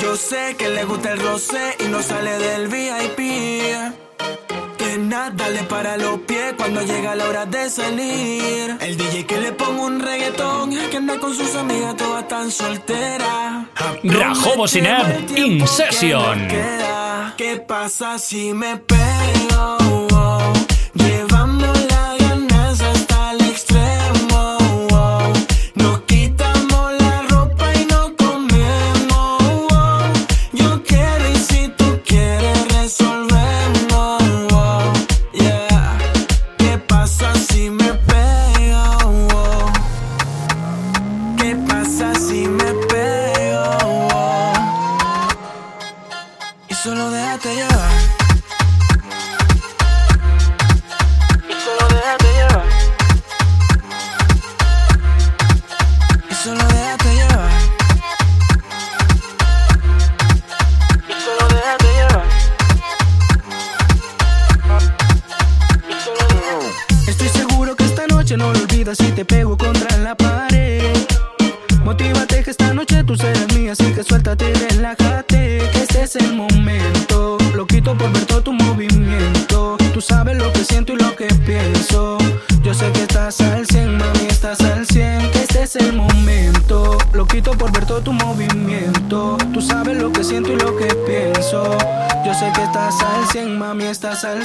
Yo sé que le gusta el rosé y no sale del VIP. Que nada le para los pies cuando llega la hora de salir. El DJ que le ponga un reggaetón que anda con sus amigas todas tan solteras. Rajobo Sinab In Session. ¿Qué pasa si me pego?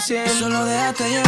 siento. Solo déjate llevar.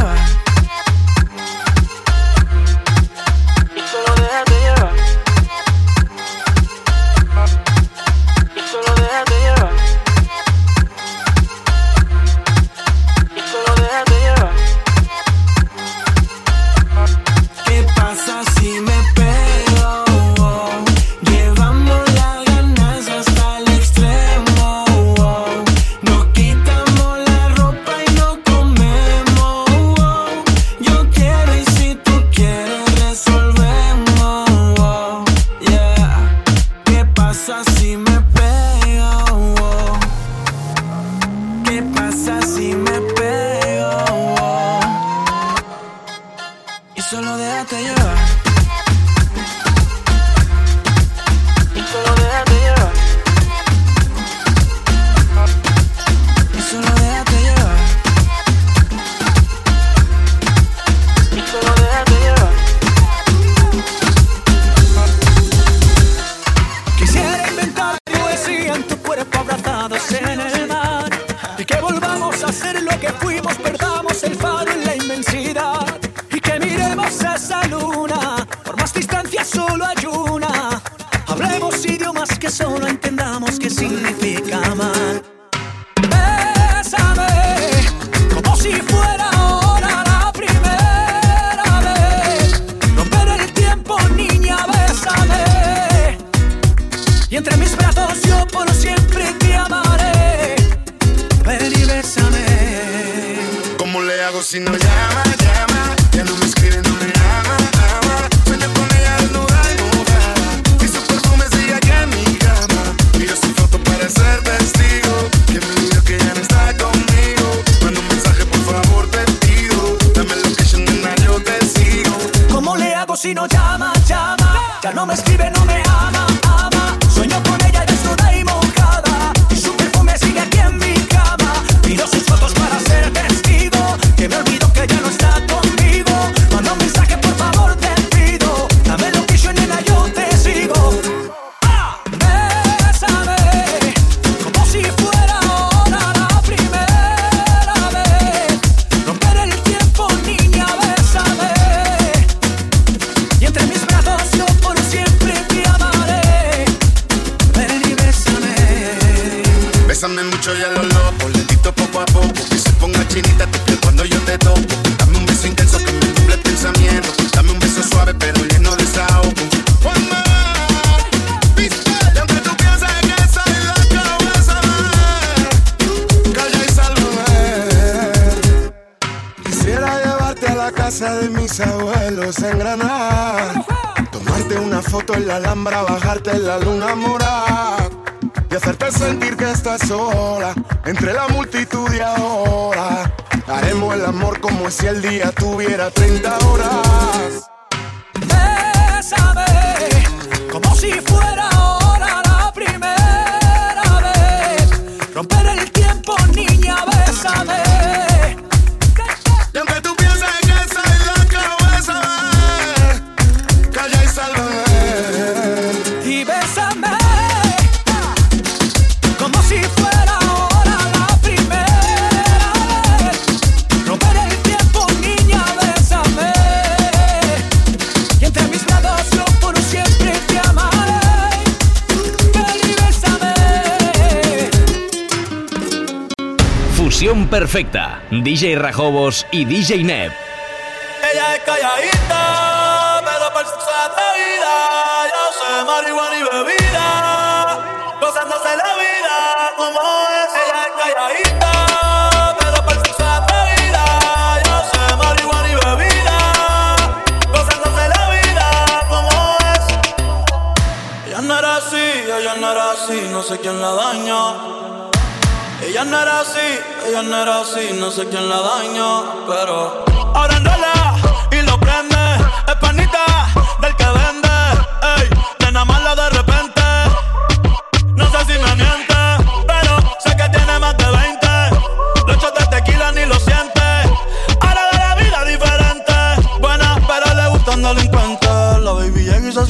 Alhambra, bajarte en la luna morada y hacerte sentir que estás sola entre la multitud de ahora. Haremos el amor como si el día tuviera 30 horas. Perfecta. DJ Rajobos y DJ Neb. Ella es calladita, pero por su vida. Yo sé marihuana y bebida, gozándose la vida como es. Ella es calladita, no era así, ella no era así, no sé quién la dañó. Ella no era así, ella no era así, no sé quién la dañó, pero ahora enrola y lo prende, es panita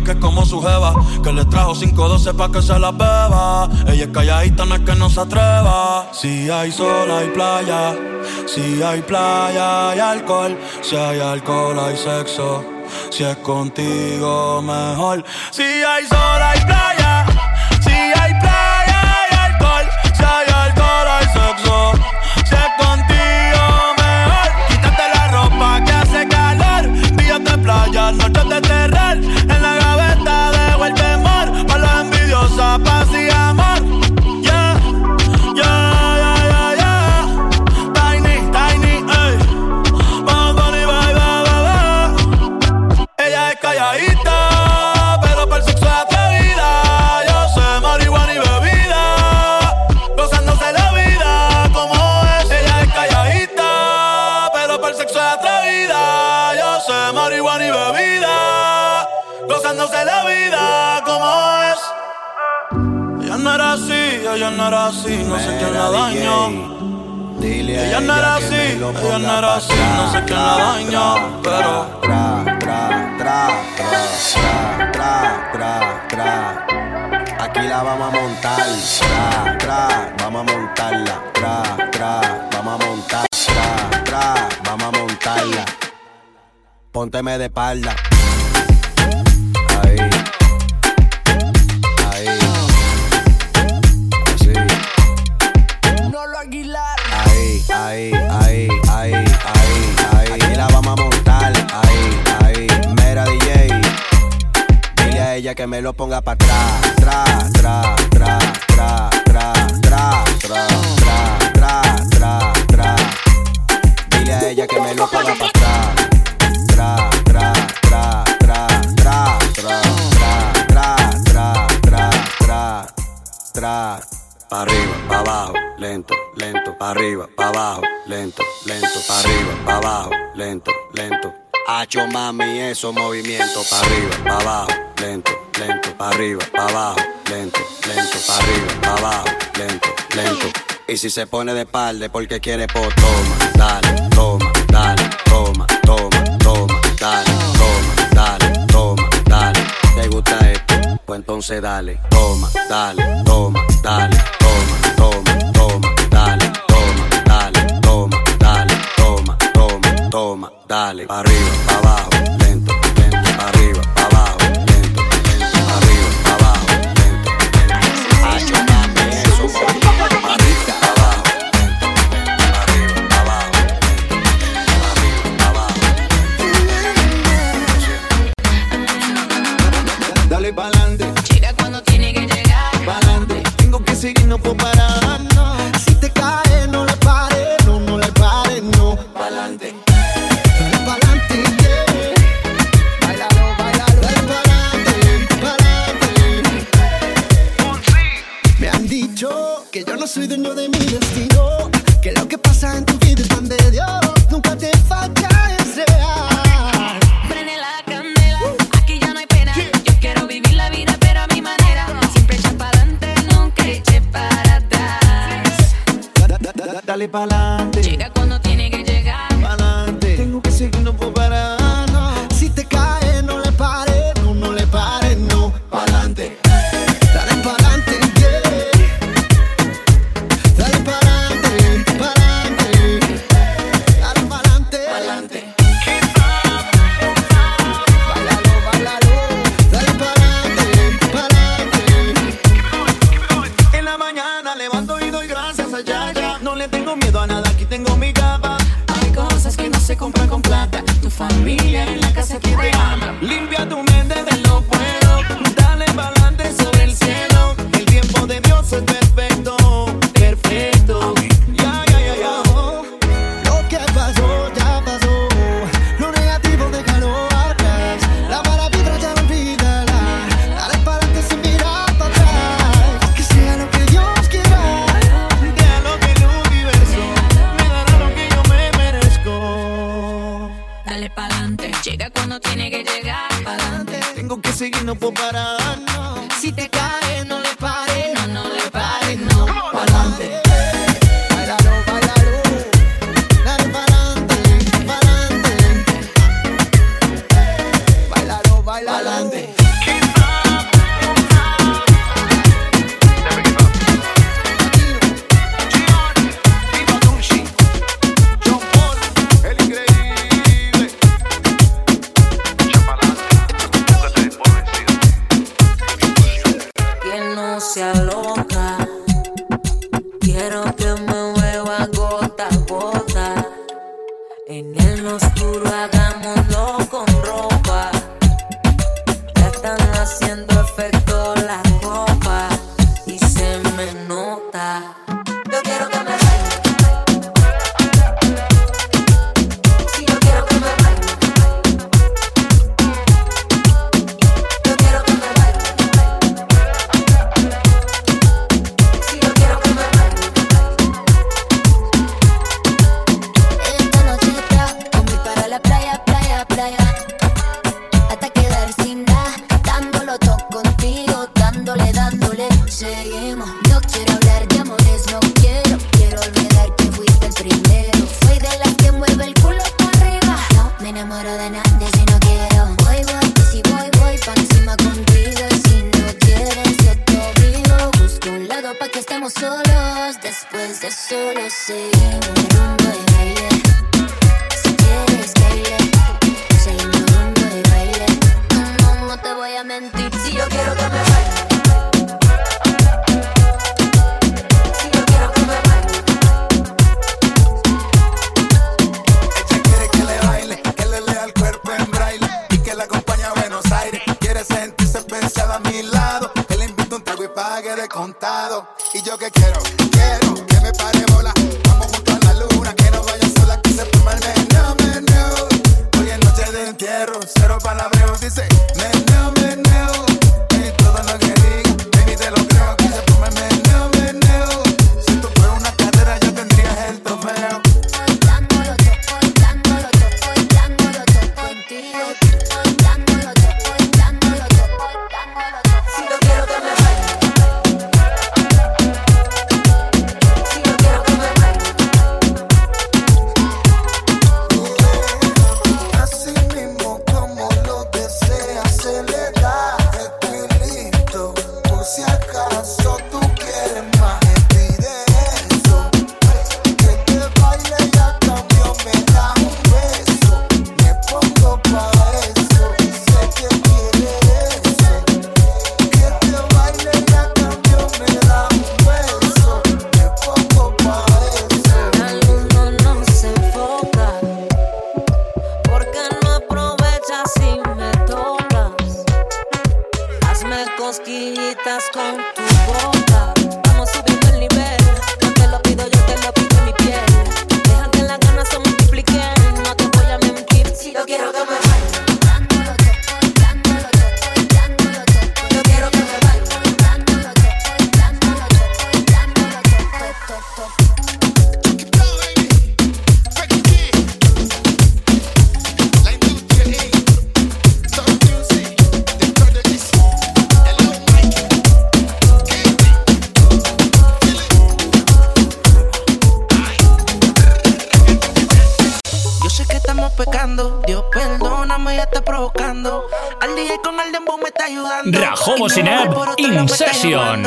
que es como su jeva, que le trajo 512 pa' que se la beba. Ella es calladita, no es que no se atreva. Si hay sol, hay playa. Si hay playa, hay alcohol. Si hay alcohol, hay sexo. Si es contigo, mejor. Si hay sol, hay playa. Si hay playa, hay alcohol. Si hay alcohol, hay sexo. Si es contigo, mejor. Quítate la ropa que hace calor. Días de playa, noches de terror. En la envidiosa, paz y amor. Yeah, yeah, yeah, yeah. Tiny, tiny, ey. Bye, bye, bye. Ella es calladita, pero para el sexo es atrevida. Yo sé marihuana y bebida, gozándose la vida como es. Ella es calladita, pero para el sexo es atrevida. Yo sé marihuana y bebida, gozándose la vida era así, ella no era así, no sé quién la dañó. Ella no era así, ella no era así, no sé quién la dañó, pero- Tra, tra, tra, tra, tra, tra, tra, tra. Aquí la vamos a montar, tra, tra, vamos a montarla, tra, tra, vamos a montar, tra, tra, vamos a montarla. Pónteme de espalda. Ahí, ahí, ahí, ahí, ahí. Aquí la vamos a montar. Ahí, ahí. Mera DJ. Dile a ella que me lo ponga para atrás. Tra, tra, tra, tra, tra, tra, tra, tra, tra, tra. Dile a ella que me lo ponga para atrás. Tra, tra, tra, tra, tra, tra, tra, tra, tra, tra, tra, tra. Pa' arriba, pa' abajo, lento, lento, pa' arriba, pa' abajo, lento, lento, pa' arriba, pa' abajo, lento, lento. Hacho mami, esos movimientos pa' arriba, pa' abajo, lento, lento, pa' arriba, pa' abajo, lento, lento, pa' arriba, pa' abajo, lento, lento. Y si se pone de espalda porque quiere, pues toma, dale, toma, dale, toma, toma, toma, dale, toma, dale, toma, dale. ¿Te gusta esto? Pues entonces dale, toma, dale, toma, dale, toma, dale. Pa' arriba, pa' abajo, contado. Y yo que quiero, quiero que me pare bola. Vamos junto a la luna, que no vaya sola, que se toma el meneo, meneo. Hoy es noche de entierro, cero palabreos, dice meneo, meneo. In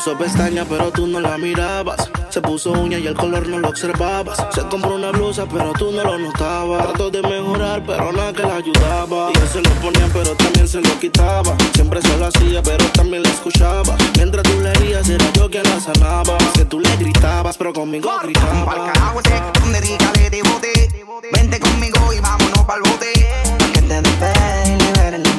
Se puso pestaña, pero tú no la mirabas. Se puso uña y el color no lo observabas. Se compró una blusa, pero tú no lo notabas. Trató de mejorar, pero nada que la ayudaba. Y él se lo ponía, pero también se lo quitaba. Siempre se lo hacía, pero también la escuchaba. Mientras tú le herías, era yo quien la sanaba. Que tú le gritabas, pero conmigo gritaba. Pa'l carajo ese donde le. Vente conmigo y vámonos pa'l bote. Que te despegue y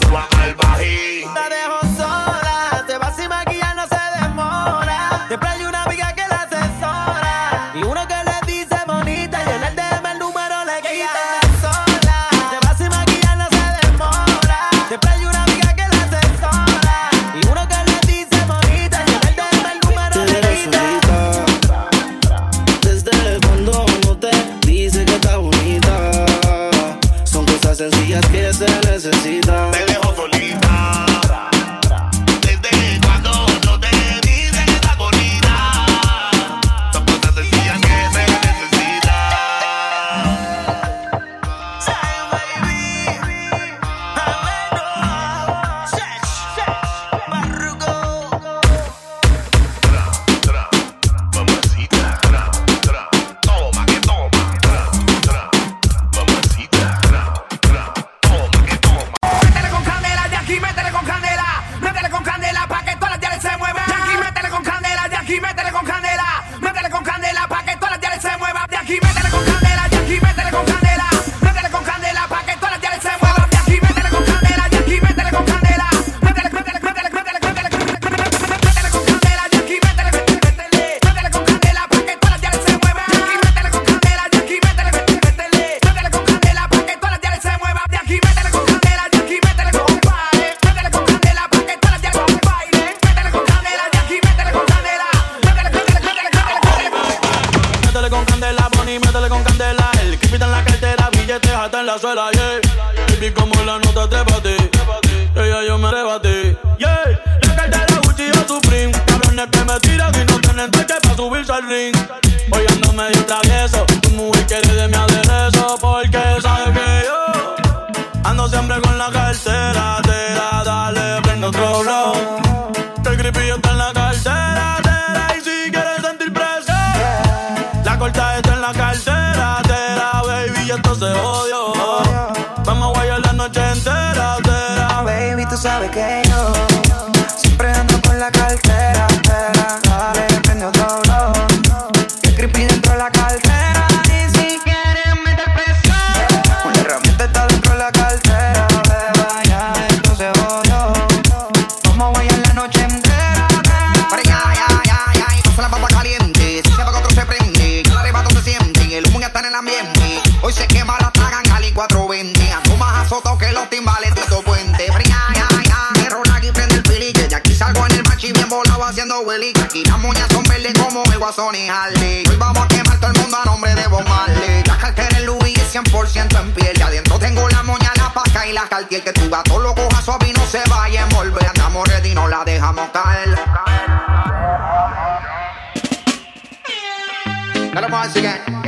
Sube al bajín. tú sabes que yo Sony Harley. Hoy vamos a quemar todo el mundo a nombre de Bob Marley. La cartera en Louis 100% en piel. Y adentro tengo la moña, la paca y la cartier. Que tu gato lo coja suave y no se vaya a envolver. Andamos ready, no la dejamos caer. Let him once again.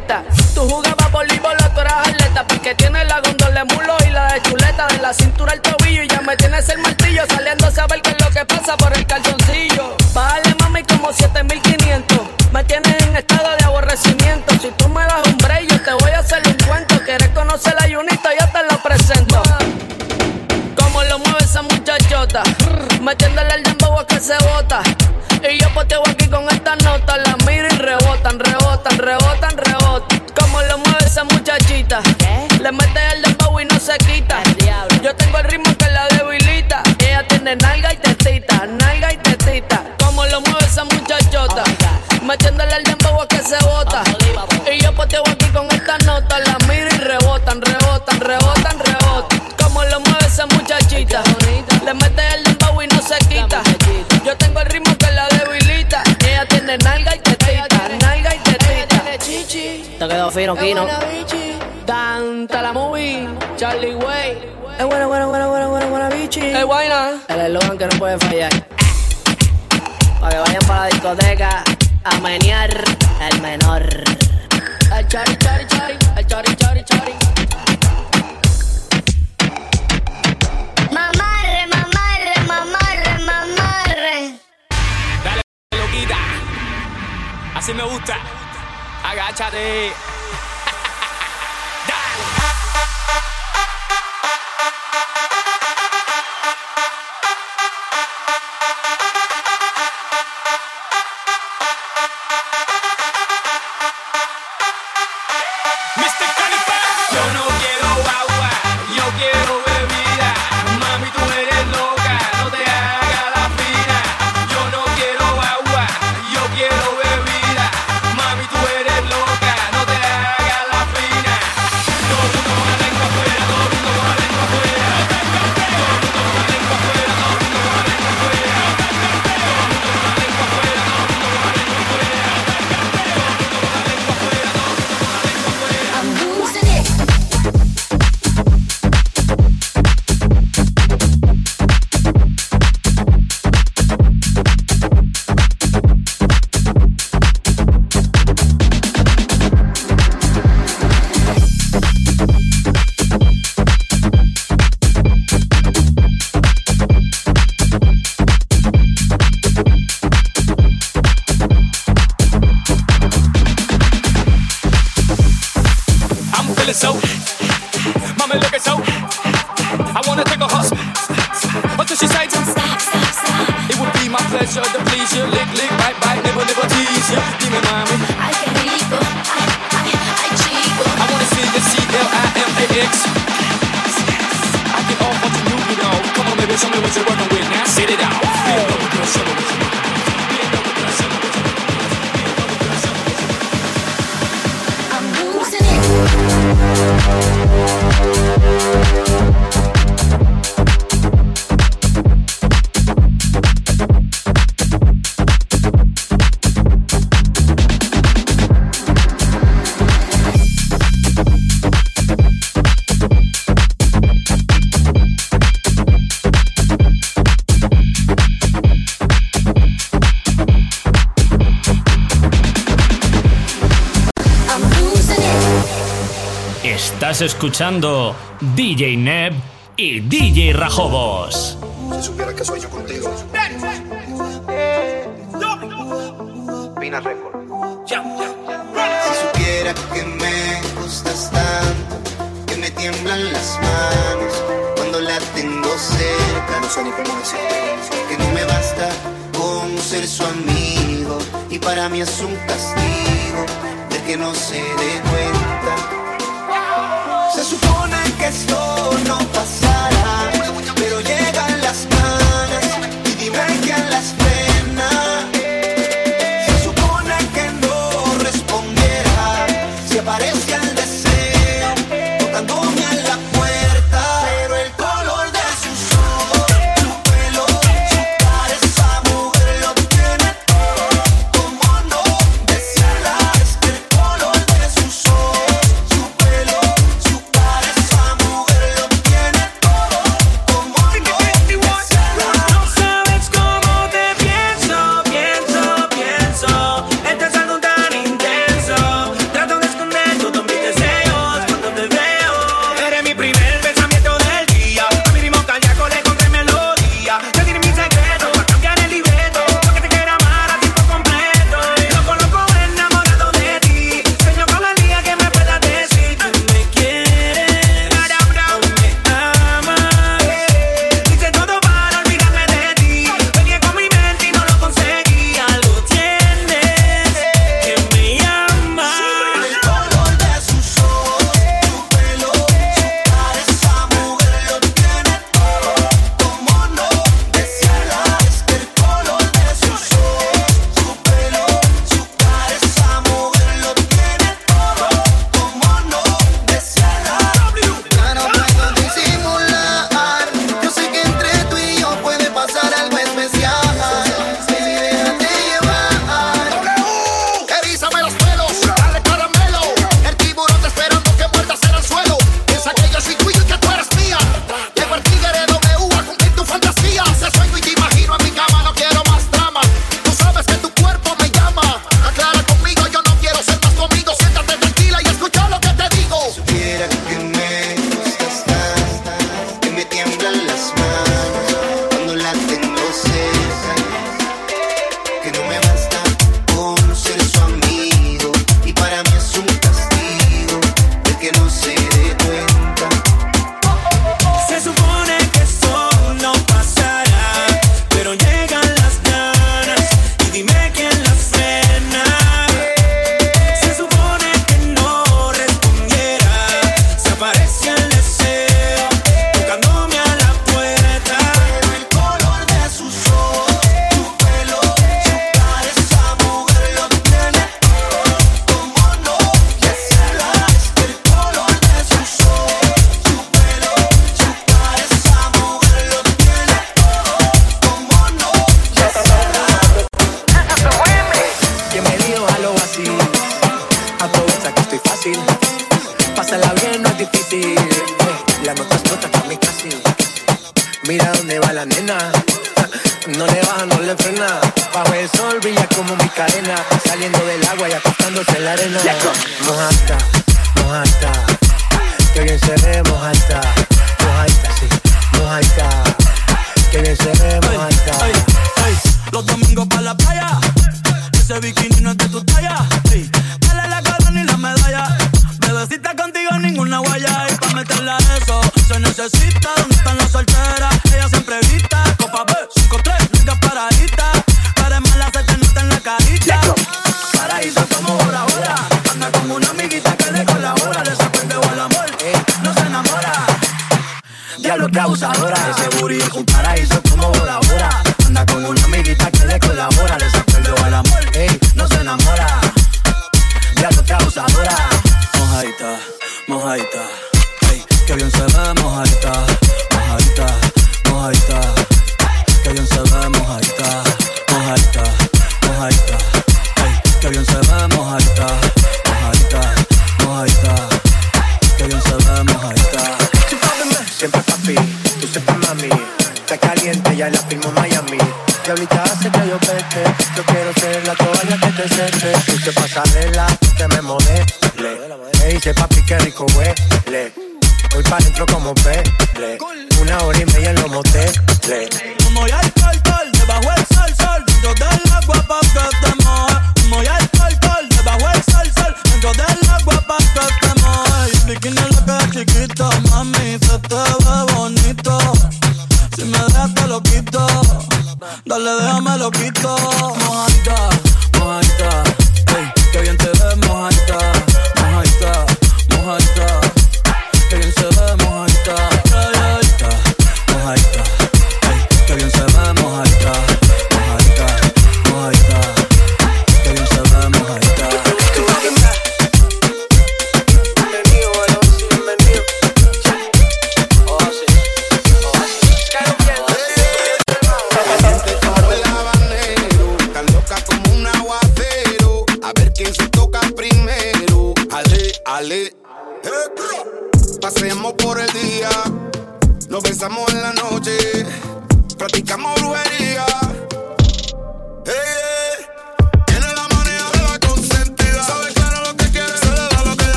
señorita. Tú jugabas voleibol, tú eras atleta. Porque tienes la gondola de mulo y la de chuleta. De la cintura al tobillo Fino, fino. Danta la movie, Charlie Way. Es buena, buena, buena, buena, buena, buena, bichi. Es buena. El eslogan que no puede fallar. Para que vayan para la discoteca a menear el menor. El chari, chari, chari, el chari, chari, chari. Mamarre, mamarre, mamarre, mamarre. Dale, loquita. Así me gusta. Agáchate. Escuchando DJ Neb y DJ Rajobos. Si supieras que soy yo contigo. Pina Record. Si supiera que me gustas tanto, que me tiemblan las manos cuando la tengo cerca. No sé ni cómo. Que no me basta con ser su amigo y para mí es un castigo de que no se dé cuenta questo non passa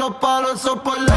los palos, por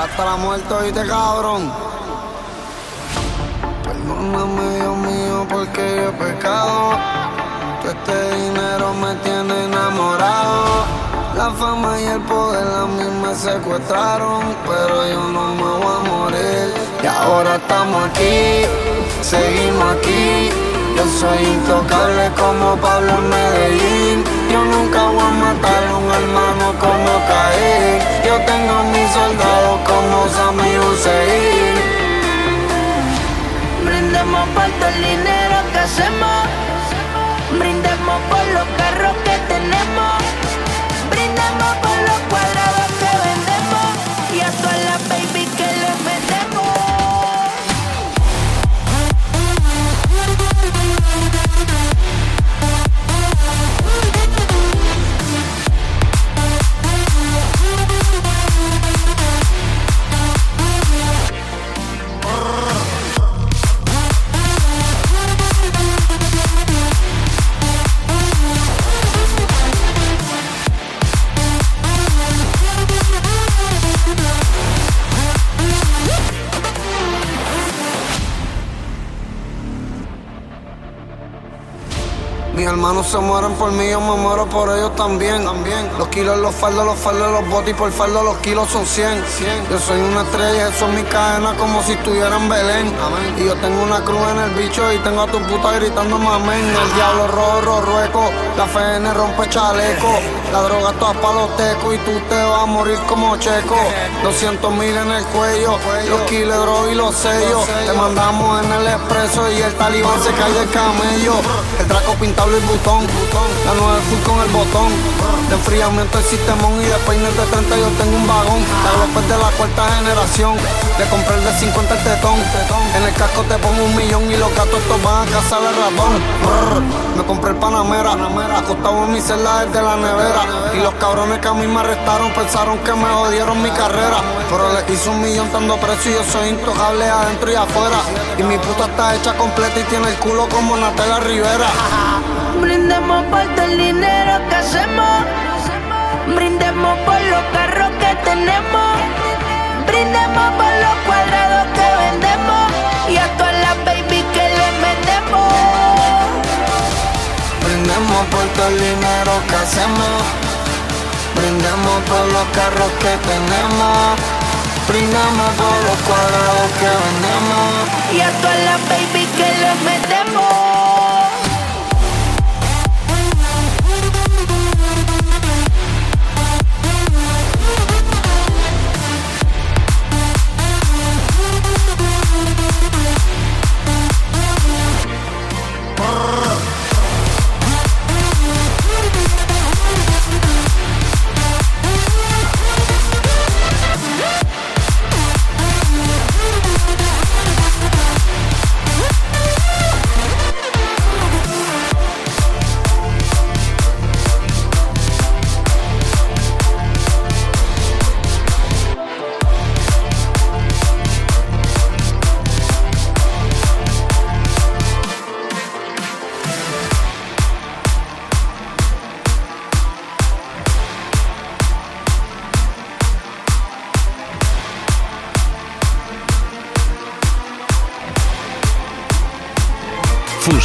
hasta la muerte, oíste, cabrón. Perdóname, Dios mío, porque yo he pecado. Todo este dinero me tiene enamorado. La fama y el poder a mí me secuestraron, pero yo no me voy a morir. Y ahora estamos aquí, seguimos aquí. Yo soy intocable como Pablo en Medellín. Voy a matar a un hermano como Caín. Yo tengo mis soldados como Sami Hussein. Brindemos por todo el dinero que hacemos. Brindemos por los carros que tenemos. Brindemos por los cuadrados hermanos se mueren por mí, yo me muero por ellos también. también. Los kilos, los faldos, los faldos, los botes y por faldo los kilos son 100. Yo soy una estrella, eso es mi cadena como si estuviera en Belén. Y yo tengo una cruz en el bicho y tengo a tu puta gritando mamén. El diablo rojo, rueco, la FN rompe chaleco. La droga toda pa' los tecos y tú te vas a morir como checo. 200 mil en el cuello, los kilos, droga y los sellos. Te mandamos en el expreso y el talibán se cae del camello. El draco pintado el botón, la nueva full con el botón. De enfriamiento el sistemón y de peines de 30 yo tengo un vagón. La López de la cuarta generación, le compré el de 50 el tetón. En el casco te pongo un millón y los gatos estos van a cazar el ratón. Me compré el Panamera, acostado en mi celda desde la nevera. Y los cabrones que a mí me arrestaron pensaron que me jodieron mi carrera. Pero le hice un millón dando precio y yo soy intocable adentro y afuera. Y mi puta está hecha completa y tiene el culo como Natela Rivera. Brindemos por todo el dinero que hacemos. Brindemos por los carros que tenemos. Brindemos por los cuadrados que vendemos. Y a todas las baby que le metemos. Brindemos por todo el dinero que hacemos. Brindemos por los carros que tenemos. Brindemos por los cuadrados que vendemos. Y a todas las baby que le metemos.